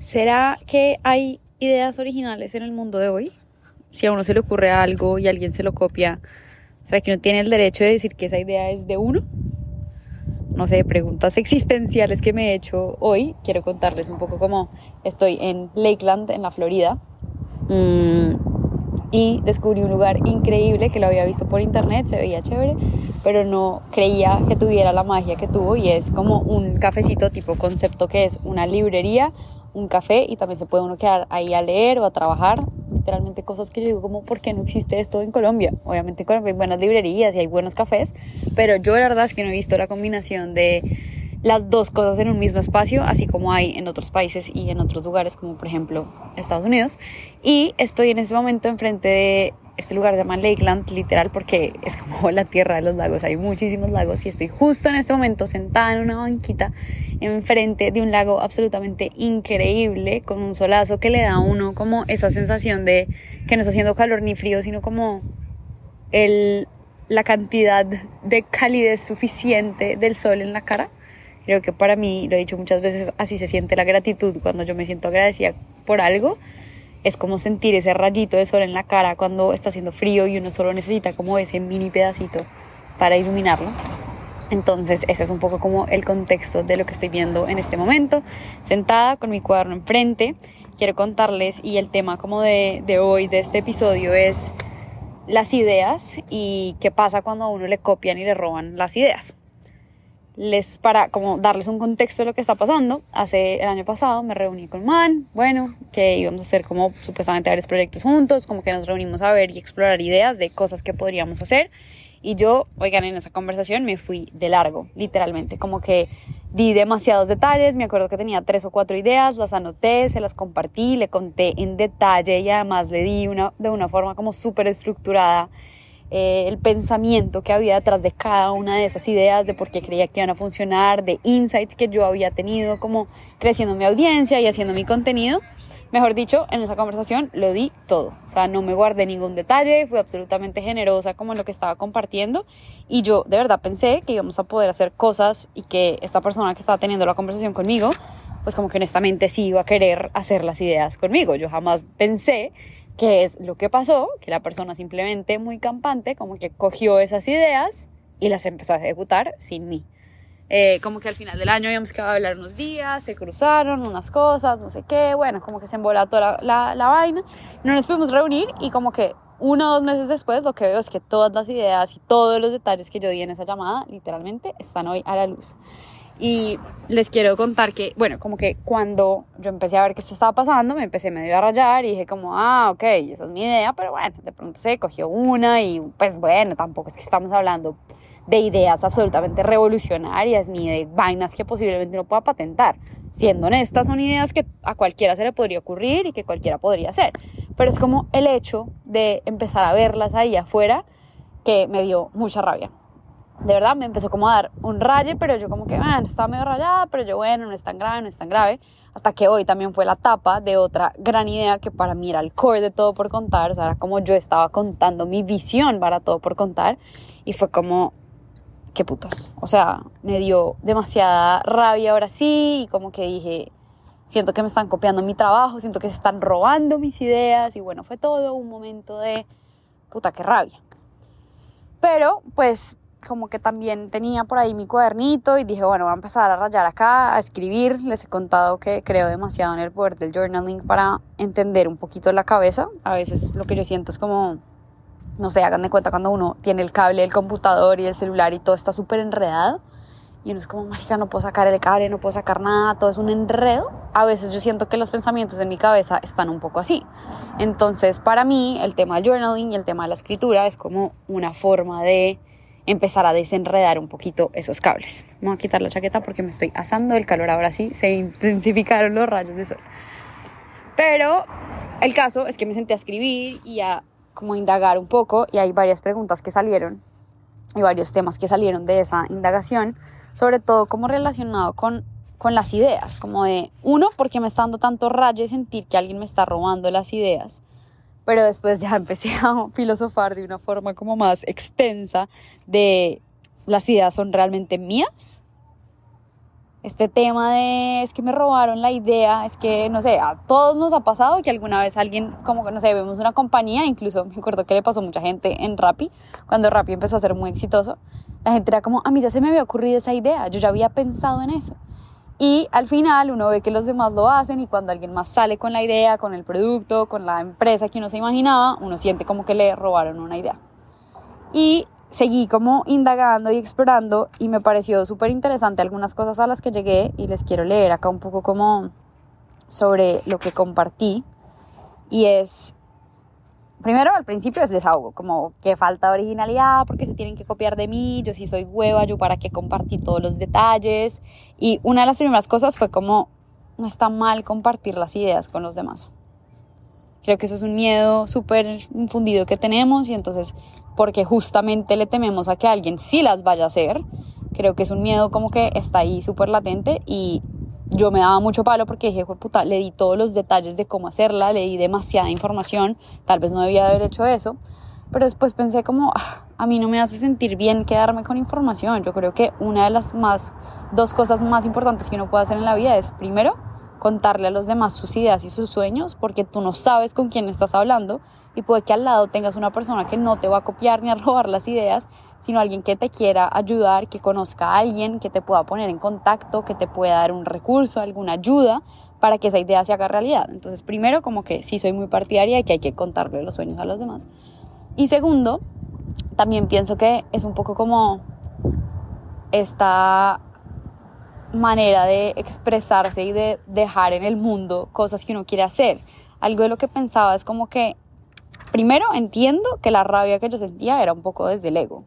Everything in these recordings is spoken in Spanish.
¿Será que hay ideas originales en el mundo de hoy? Si a uno se le ocurre algo y alguien se lo copia, ¿será que uno tiene el derecho de decir que esa idea es de uno? No sé, preguntas existenciales que me he hecho hoy. Quiero contarles un poco cómo estoy en Lakeland, en la Florida. Mm, y descubrí un lugar increíble que lo había visto por internet, se veía chévere, pero no creía que tuviera la magia que tuvo y es como un cafecito tipo concepto que es una librería un café y también se puede uno quedar ahí a leer o a trabajar. Literalmente cosas que yo digo como, ¿por qué no existe esto en Colombia? Obviamente en Colombia hay buenas librerías y hay buenos cafés, pero yo la verdad es que no he visto la combinación de las dos cosas en un mismo espacio, así como hay en otros países y en otros lugares, como por ejemplo Estados Unidos. Y estoy en este momento enfrente de este lugar se llama Lakeland, literal, porque es como la tierra de los lagos. Hay muchísimos lagos y estoy justo en este momento sentada en una banquita enfrente de un lago absolutamente increíble, con un solazo que le da a uno como esa sensación de que no está haciendo calor ni frío, sino como el, la cantidad de calidez suficiente del sol en la cara. Creo que para mí, lo he dicho muchas veces, así se siente la gratitud cuando yo me siento agradecida por algo es como sentir ese rayito de sol en la cara cuando está haciendo frío y uno solo necesita como ese mini pedacito para iluminarlo. Entonces, ese es un poco como el contexto de lo que estoy viendo en este momento. Sentada con mi cuaderno enfrente, quiero contarles y el tema como de, de hoy, de este episodio, es las ideas y qué pasa cuando a uno le copian y le roban las ideas les para como darles un contexto de lo que está pasando. Hace el año pasado me reuní con Man, bueno, que íbamos a hacer como supuestamente varios proyectos juntos, como que nos reunimos a ver y explorar ideas de cosas que podríamos hacer. Y yo, oigan, en esa conversación me fui de largo, literalmente, como que di demasiados detalles, me acuerdo que tenía tres o cuatro ideas, las anoté, se las compartí, le conté en detalle y además le di una, de una forma como súper estructurada eh, el pensamiento que había detrás de cada una de esas ideas, de por qué creía que iban a funcionar, de insights que yo había tenido como creciendo mi audiencia y haciendo mi contenido. Mejor dicho, en esa conversación lo di todo. O sea, no me guardé ningún detalle, fui absolutamente generosa como en lo que estaba compartiendo. Y yo de verdad pensé que íbamos a poder hacer cosas y que esta persona que estaba teniendo la conversación conmigo, pues como que honestamente sí iba a querer hacer las ideas conmigo. Yo jamás pensé ¿Qué es lo que pasó? Que la persona simplemente muy campante, como que cogió esas ideas y las empezó a ejecutar sin mí. Eh, como que al final del año habíamos quedado a hablar unos días, se cruzaron unas cosas, no sé qué, bueno, como que se embola toda la, la, vaina, no nos pudimos reunir y como que uno o dos meses después lo que veo es que todas las ideas y todos los detalles que yo di en esa llamada literalmente están hoy a la luz. Y les quiero contar que, bueno, como que cuando yo empecé a ver que esto estaba pasando, me empecé medio a rayar y dije como, ah, ok, esa es mi idea, pero bueno, de pronto se cogió una y pues bueno, tampoco es que estamos hablando de ideas absolutamente revolucionarias ni de vainas que posiblemente no pueda patentar. Siendo honestas, son ideas que a cualquiera se le podría ocurrir y que cualquiera podría hacer. Pero es como el hecho de empezar a verlas ahí afuera que me dio mucha rabia de verdad me empezó como a dar un raye, pero yo como que, bueno, estaba medio rayada, pero yo, bueno, no es tan grave, no es tan grave. Hasta que hoy también fue la tapa de otra gran idea que para mí era el core de todo por contar, o sea, era como yo estaba contando mi visión para todo por contar. Y fue como, qué putas. O sea, me dio demasiada rabia ahora sí, y como que dije, siento que me están copiando mi trabajo, siento que se están robando mis ideas, y bueno, fue todo un momento de, puta, qué rabia. Pero, pues, como que también tenía por ahí mi cuadernito y dije, bueno, voy a empezar a rayar acá, a escribir. Les he contado que creo demasiado en el poder del journaling para entender un poquito la cabeza. A veces lo que yo siento es como, no sé, hagan de cuenta cuando uno tiene el cable del computador y el celular y todo está súper enredado. Y uno es como, marica, no puedo sacar el cable, no puedo sacar nada, todo es un enredo. A veces yo siento que los pensamientos en mi cabeza están un poco así. Entonces, para mí, el tema del journaling y el tema de la escritura es como una forma de empezar a desenredar un poquito esos cables. Vamos a quitar la chaqueta porque me estoy asando el calor ahora sí, se intensificaron los rayos de sol. Pero el caso es que me senté a escribir y a como indagar un poco y hay varias preguntas que salieron y varios temas que salieron de esa indagación, sobre todo como relacionado con, con las ideas, como de, uno, porque me está dando tanto rayo sentir que alguien me está robando las ideas pero después ya empecé a filosofar de una forma como más extensa de las ideas son realmente mías este tema de es que me robaron la idea, es que, no sé, a todos nos ha pasado que alguna vez alguien, como que, no sé, vemos una compañía, incluso me acuerdo que le pasó a mucha gente en Rappi, cuando Rappi empezó a ser muy exitoso, la gente era como, a mí ya se me había ocurrido esa idea, yo ya había pensado en eso. Y al final uno ve que los demás lo hacen y cuando alguien más sale con la idea, con el producto, con la empresa que uno se imaginaba, uno siente como que le robaron una idea. Y seguí como indagando y explorando y me pareció súper interesante algunas cosas a las que llegué y les quiero leer acá un poco como sobre lo que compartí y es primero al principio es desahogo como que falta originalidad porque se tienen que copiar de mí yo sí soy hueva yo para qué compartir todos los detalles. Y una de las primeras cosas fue como no está mal compartir las ideas con los demás. Creo que eso es un miedo súper infundido que tenemos y entonces porque justamente le tememos a que alguien sí las vaya a hacer, creo que es un miedo como que está ahí súper latente y yo me daba mucho palo porque dije, puta, le di todos los detalles de cómo hacerla, le di demasiada información, tal vez no debía haber hecho eso, pero después pensé como, ah, a mí no me hace sentir bien quedarme con información, yo creo que una de las más, dos cosas más importantes que uno puede hacer en la vida es, primero, contarle a los demás sus ideas y sus sueños porque tú no sabes con quién estás hablando y puede que al lado tengas una persona que no te va a copiar ni a robar las ideas, sino alguien que te quiera ayudar, que conozca a alguien, que te pueda poner en contacto, que te pueda dar un recurso, alguna ayuda para que esa idea se haga realidad. Entonces, primero, como que sí soy muy partidaria de que hay que contarle los sueños a los demás. Y segundo, también pienso que es un poco como esta manera de expresarse y de dejar en el mundo cosas que uno quiere hacer. Algo de lo que pensaba es como que, primero entiendo que la rabia que yo sentía era un poco desde el ego.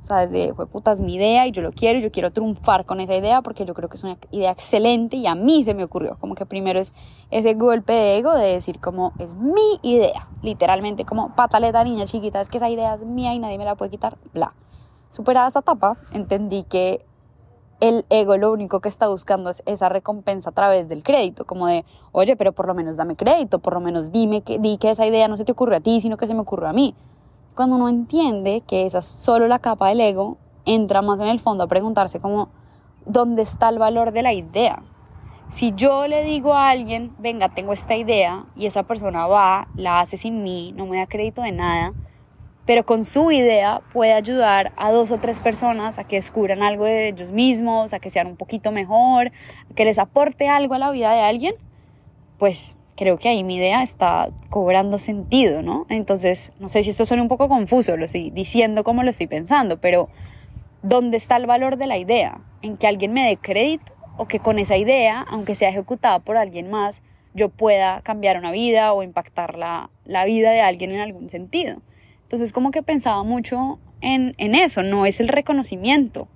O sea, desde, fue puta, es mi idea y yo lo quiero y yo quiero triunfar con esa idea porque yo creo que es una idea excelente y a mí se me ocurrió. Como que primero es ese golpe de ego de decir como es mi idea. Literalmente como pataleta niña chiquita, es que esa idea es mía y nadie me la puede quitar, bla. Superada esa etapa, entendí que el ego lo único que está buscando es esa recompensa a través del crédito, como de, oye, pero por lo menos dame crédito, por lo menos dime que, di que esa idea no se te ocurrió a ti, sino que se me ocurrió a mí. Cuando uno entiende que esa es solo la capa del ego, entra más en el fondo a preguntarse como, ¿dónde está el valor de la idea? Si yo le digo a alguien, venga, tengo esta idea, y esa persona va, la hace sin mí, no me da crédito de nada, pero con su idea puede ayudar a dos o tres personas a que descubran algo de ellos mismos, a que sean un poquito mejor, a que les aporte algo a la vida de alguien, pues creo que ahí mi idea está cobrando sentido, ¿no? Entonces, no sé si esto suena un poco confuso, lo estoy diciendo como lo estoy pensando, pero ¿dónde está el valor de la idea? ¿En que alguien me dé crédito o que con esa idea, aunque sea ejecutada por alguien más, yo pueda cambiar una vida o impactar la, la vida de alguien en algún sentido? Entonces como que pensaba mucho en, eso, no es el reconocimiento.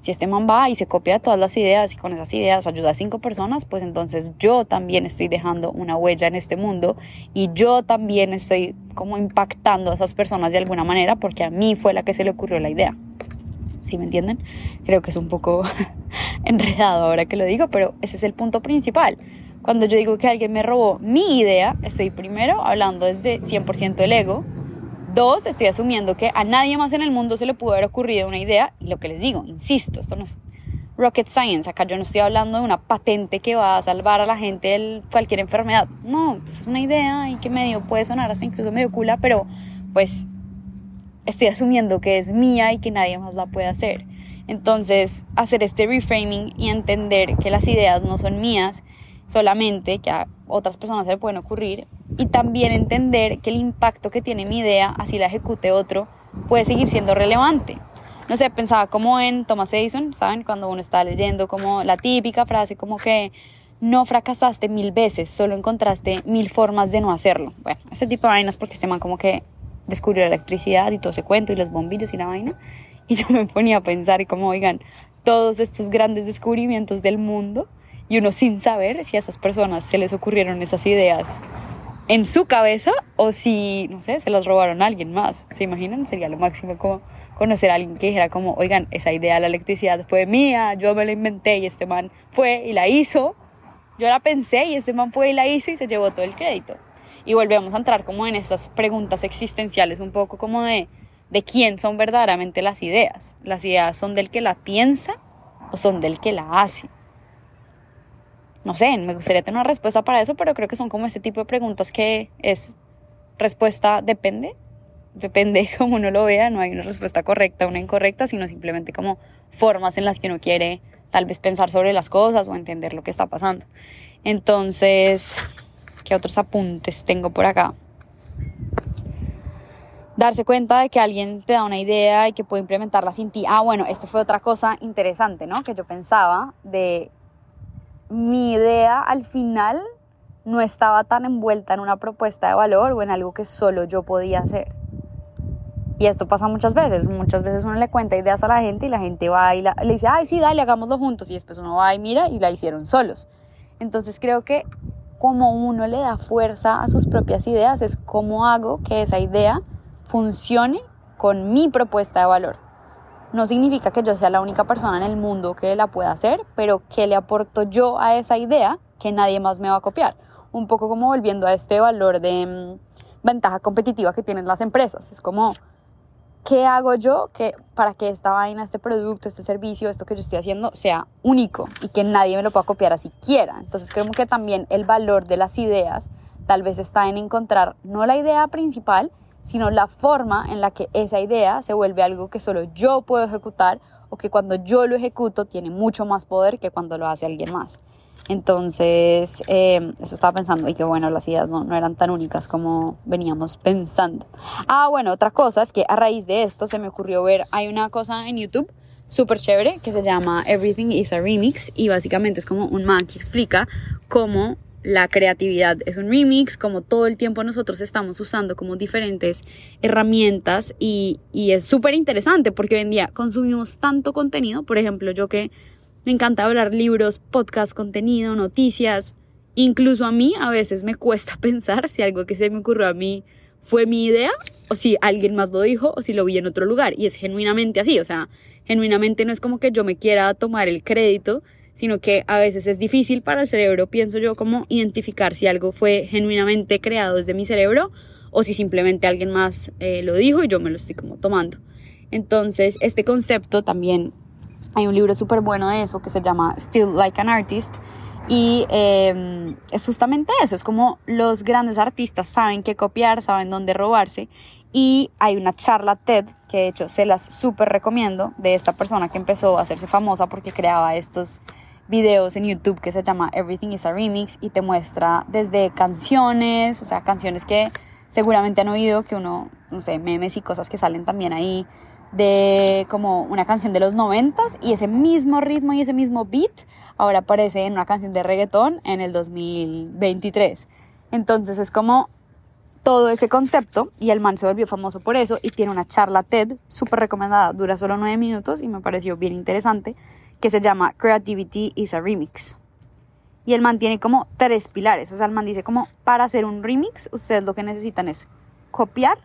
Si este man va y se copia todas las ideas y con esas ideas ayuda a cinco personas, pues entonces yo también estoy dejando una huella en este mundo y yo también estoy como impactando a esas personas de alguna manera porque a mí fue la que se le ocurrió la idea. ¿Sí me entienden? Creo que es un poco enredado ahora que lo digo, pero ese es el punto principal. Cuando yo digo que alguien me robó mi idea, estoy primero hablando desde 100% del ego, Dos, estoy asumiendo que a nadie más en el mundo se le pudo haber ocurrido una idea y lo que les digo, insisto, esto no es rocket science, acá yo no estoy hablando de una patente que va a salvar a la gente de cualquier enfermedad, no, pues es una idea y que medio puede sonar hasta incluso medio cula, pero pues estoy asumiendo que es mía y que nadie más la puede hacer. Entonces, hacer este reframing y entender que las ideas no son mías solamente, que a otras personas se le pueden ocurrir, y también entender que el impacto que tiene mi idea, así la ejecute otro, puede seguir siendo relevante. No sé, pensaba como en Thomas Edison, ¿saben? Cuando uno está leyendo como la típica frase como que no fracasaste mil veces, solo encontraste mil formas de no hacerlo. Bueno, ese tipo de vainas porque este man como que descubrió la electricidad y todo ese cuento y los bombillos y la vaina. Y yo me ponía a pensar y como, oigan, todos estos grandes descubrimientos del mundo y uno sin saber si a esas personas se les ocurrieron esas ideas en su cabeza o si, no sé, se las robaron a alguien más. ¿Se imaginan? Sería lo máximo como conocer a alguien que dijera como, oigan, esa idea de la electricidad fue mía, yo me la inventé y este man fue y la hizo. Yo la pensé y este man fue y la hizo y se llevó todo el crédito. Y volvemos a entrar como en estas preguntas existenciales, un poco como de, de quién son verdaderamente las ideas. ¿Las ideas son del que la piensa o son del que la hace? No sé, me gustaría tener una respuesta para eso, pero creo que son como este tipo de preguntas que es respuesta depende, depende como uno lo vea, no hay una respuesta correcta, una incorrecta, sino simplemente como formas en las que uno quiere tal vez pensar sobre las cosas o entender lo que está pasando. Entonces, ¿qué otros apuntes tengo por acá? Darse cuenta de que alguien te da una idea y que puede implementarla sin ti. Ah, bueno, esto fue otra cosa interesante, ¿no? Que yo pensaba de mi idea al final no estaba tan envuelta en una propuesta de valor o en algo que solo yo podía hacer. Y esto pasa muchas veces. Muchas veces uno le cuenta ideas a la gente y la gente va y le dice, ay, sí, dale, hagámoslo juntos. Y después uno va y mira y la hicieron solos. Entonces creo que como uno le da fuerza a sus propias ideas, es cómo hago que esa idea funcione con mi propuesta de valor. No significa que yo sea la única persona en el mundo que la pueda hacer, pero que le aporto yo a esa idea que nadie más me va a copiar. Un poco como volviendo a este valor de mm, ventaja competitiva que tienen las empresas. Es como, ¿qué hago yo que, para que esta vaina, este producto, este servicio, esto que yo estoy haciendo sea único y que nadie me lo pueda copiar así quiera? Entonces creo que también el valor de las ideas tal vez está en encontrar no la idea principal, sino la forma en la que esa idea se vuelve algo que solo yo puedo ejecutar o que cuando yo lo ejecuto tiene mucho más poder que cuando lo hace alguien más. Entonces, eh, eso estaba pensando, y que bueno, las ideas no, no, eran tan únicas como veníamos pensando. Ah, bueno, otra cosa es que a raíz de esto se me ocurrió ver, hay una cosa en YouTube súper chévere que se llama Everything is a Remix y básicamente es como un man que explica cómo la creatividad es un remix, como todo el tiempo nosotros estamos usando como diferentes herramientas y, y es súper interesante porque hoy en día consumimos tanto contenido, por ejemplo, yo que me encanta hablar libros, podcast, contenido, noticias, incluso a mí a veces me cuesta pensar si algo que se me ocurrió a mí fue mi idea o si alguien más lo dijo o si lo vi en otro lugar. Y es genuinamente así, o sea, genuinamente no es como que yo me quiera tomar el crédito, sino que a veces es difícil para el cerebro, pienso yo, como identificar si algo fue genuinamente creado desde mi cerebro o si simplemente alguien más eh, lo dijo y yo me lo estoy como tomando. Entonces, este concepto también, hay un libro súper bueno de eso que se llama Still Like an Artist y em, es justamente eso, es como los grandes artistas saben qué copiar, saben dónde robarse y hay una charla TED que de hecho se las súper recomiendo de esta persona que empezó a hacerse famosa porque creaba estos videos en YouTube que se llama Everything is a Remix y te muestra desde canciones, o sea, canciones que seguramente han oído, que uno, no sé, memes y cosas que salen también ahí de como una canción de los noventas y ese mismo ritmo y ese mismo beat ahora aparece en una canción de reggaetón en el 2023. Entonces es como todo ese concepto y el man se volvió famoso por eso y tiene una charla TED súper recomendada, dura solo nueve minutos y me pareció bien interesante que se llama Creativity is a Remix. Y el man tiene como tres pilares. O sea, el man dice como para hacer un remix, ustedes lo que necesitan es copiar,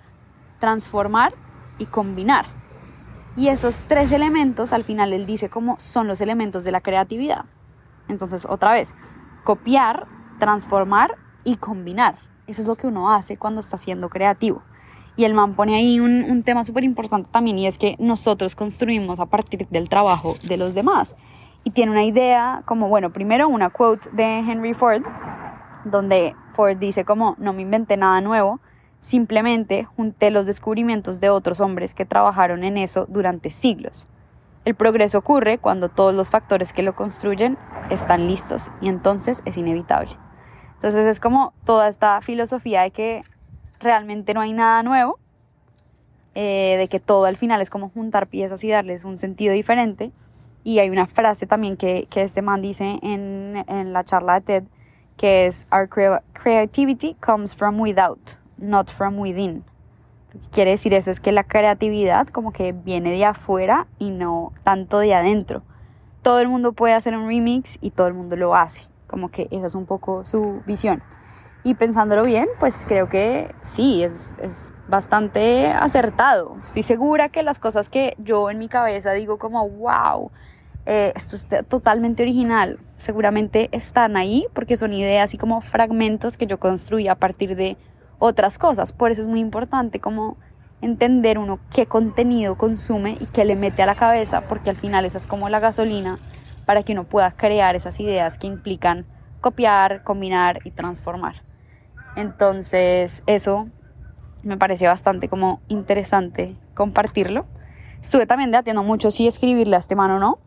transformar y combinar. Y esos tres elementos, al final él dice como son los elementos de la creatividad. Entonces, otra vez, copiar, transformar y combinar. Eso es lo que uno hace cuando está siendo creativo. Y el man pone ahí un, tema súper importante también y es que nosotros construimos a partir del trabajo de los demás. Y tiene una idea como, bueno, primero una quote de Henry Ford, donde Ford dice como, no me inventé nada nuevo, simplemente junté los descubrimientos de otros hombres que trabajaron en eso durante siglos. El progreso ocurre cuando todos los factores que lo construyen están listos y entonces es inevitable. Entonces es como toda esta filosofía de que realmente no hay nada nuevo, eh, de que todo al final es como juntar piezas y darles un sentido diferente. Y hay una frase también que, que este man dice en, en la charla de TED, que es, Our creativity comes from without, not from within. Lo que quiere decir eso es que la creatividad como que viene de afuera y no tanto de adentro. Todo el mundo puede hacer un remix y todo el mundo lo hace. Como que esa es un poco su visión. Y pensándolo bien, pues creo que sí, es, es bastante acertado. Estoy segura que las cosas que yo en mi cabeza digo como, wow, eh, esto es totalmente original, seguramente están ahí porque son ideas y como fragmentos que yo construí a partir de otras cosas. Por eso es muy importante como entender uno qué contenido consume y qué le mete a la cabeza, porque al final esa es como la gasolina para que uno pueda crear esas ideas que implican copiar, combinar y transformar. Entonces, eso me parece bastante como interesante compartirlo. Estuve también debatiendo mucho si escribirle a este mano o no,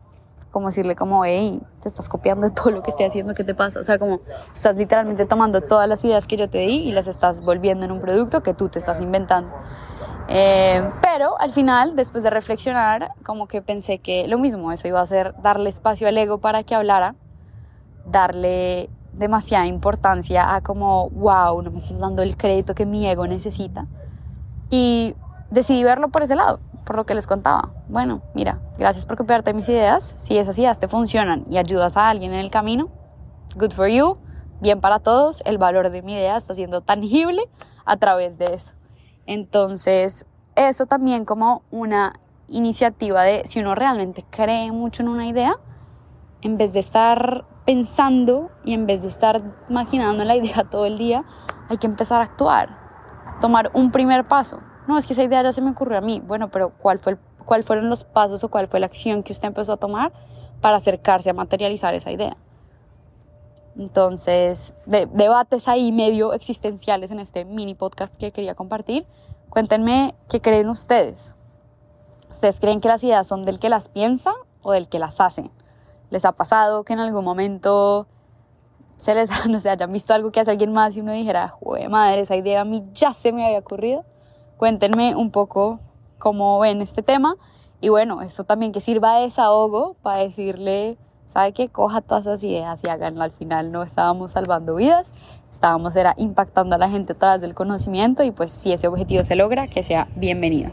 como decirle como, hey, te estás copiando todo lo que estoy haciendo, ¿qué te pasa? O sea, como estás literalmente tomando todas las ideas que yo te di y las estás volviendo en un producto que tú te estás inventando. Eh, pero al final, después de reflexionar, como que pensé que lo mismo, eso iba a ser darle espacio al ego para que hablara, darle demasiada importancia a como, wow, no me estás dando el crédito que mi ego necesita. Y decidí verlo por ese lado, por lo que les contaba. Bueno, mira, gracias por copiarte mis ideas. Si esas ideas te funcionan y ayudas a alguien en el camino, good for you, bien para todos. El valor de mi idea está siendo tangible a través de eso. Entonces, eso también como una iniciativa de si uno realmente cree mucho en una idea, en vez de estar pensando y en vez de estar imaginando la idea todo el día, hay que empezar a actuar, tomar un primer paso. No, es que esa idea ya se me ocurrió a mí. Bueno, pero ¿cuál fue ¿cuál fueron los pasos o cuál fue la acción que usted empezó a tomar para acercarse a materializar esa idea? Entonces, debates ahí medio existenciales en este mini podcast que quería compartir. Cuéntenme qué creen ustedes. ¿Ustedes creen que las ideas son del que las piensa o del que las hace? ¿Les ha pasado que en algún momento se les, no sé, hayan visto algo que hace alguien más y uno dijera, joder, madre, esa idea a mí ya se me había ocurrido? Cuéntenme un poco cómo ven este tema. Y bueno, esto también que sirva de desahogo para decirle, ¿sabe qué? Coja todas esas ideas y háganlo. Al final no estábamos salvando vidas, estábamos era impactando a la gente a través del conocimiento y pues si ese objetivo se logra, que sea bienvenido.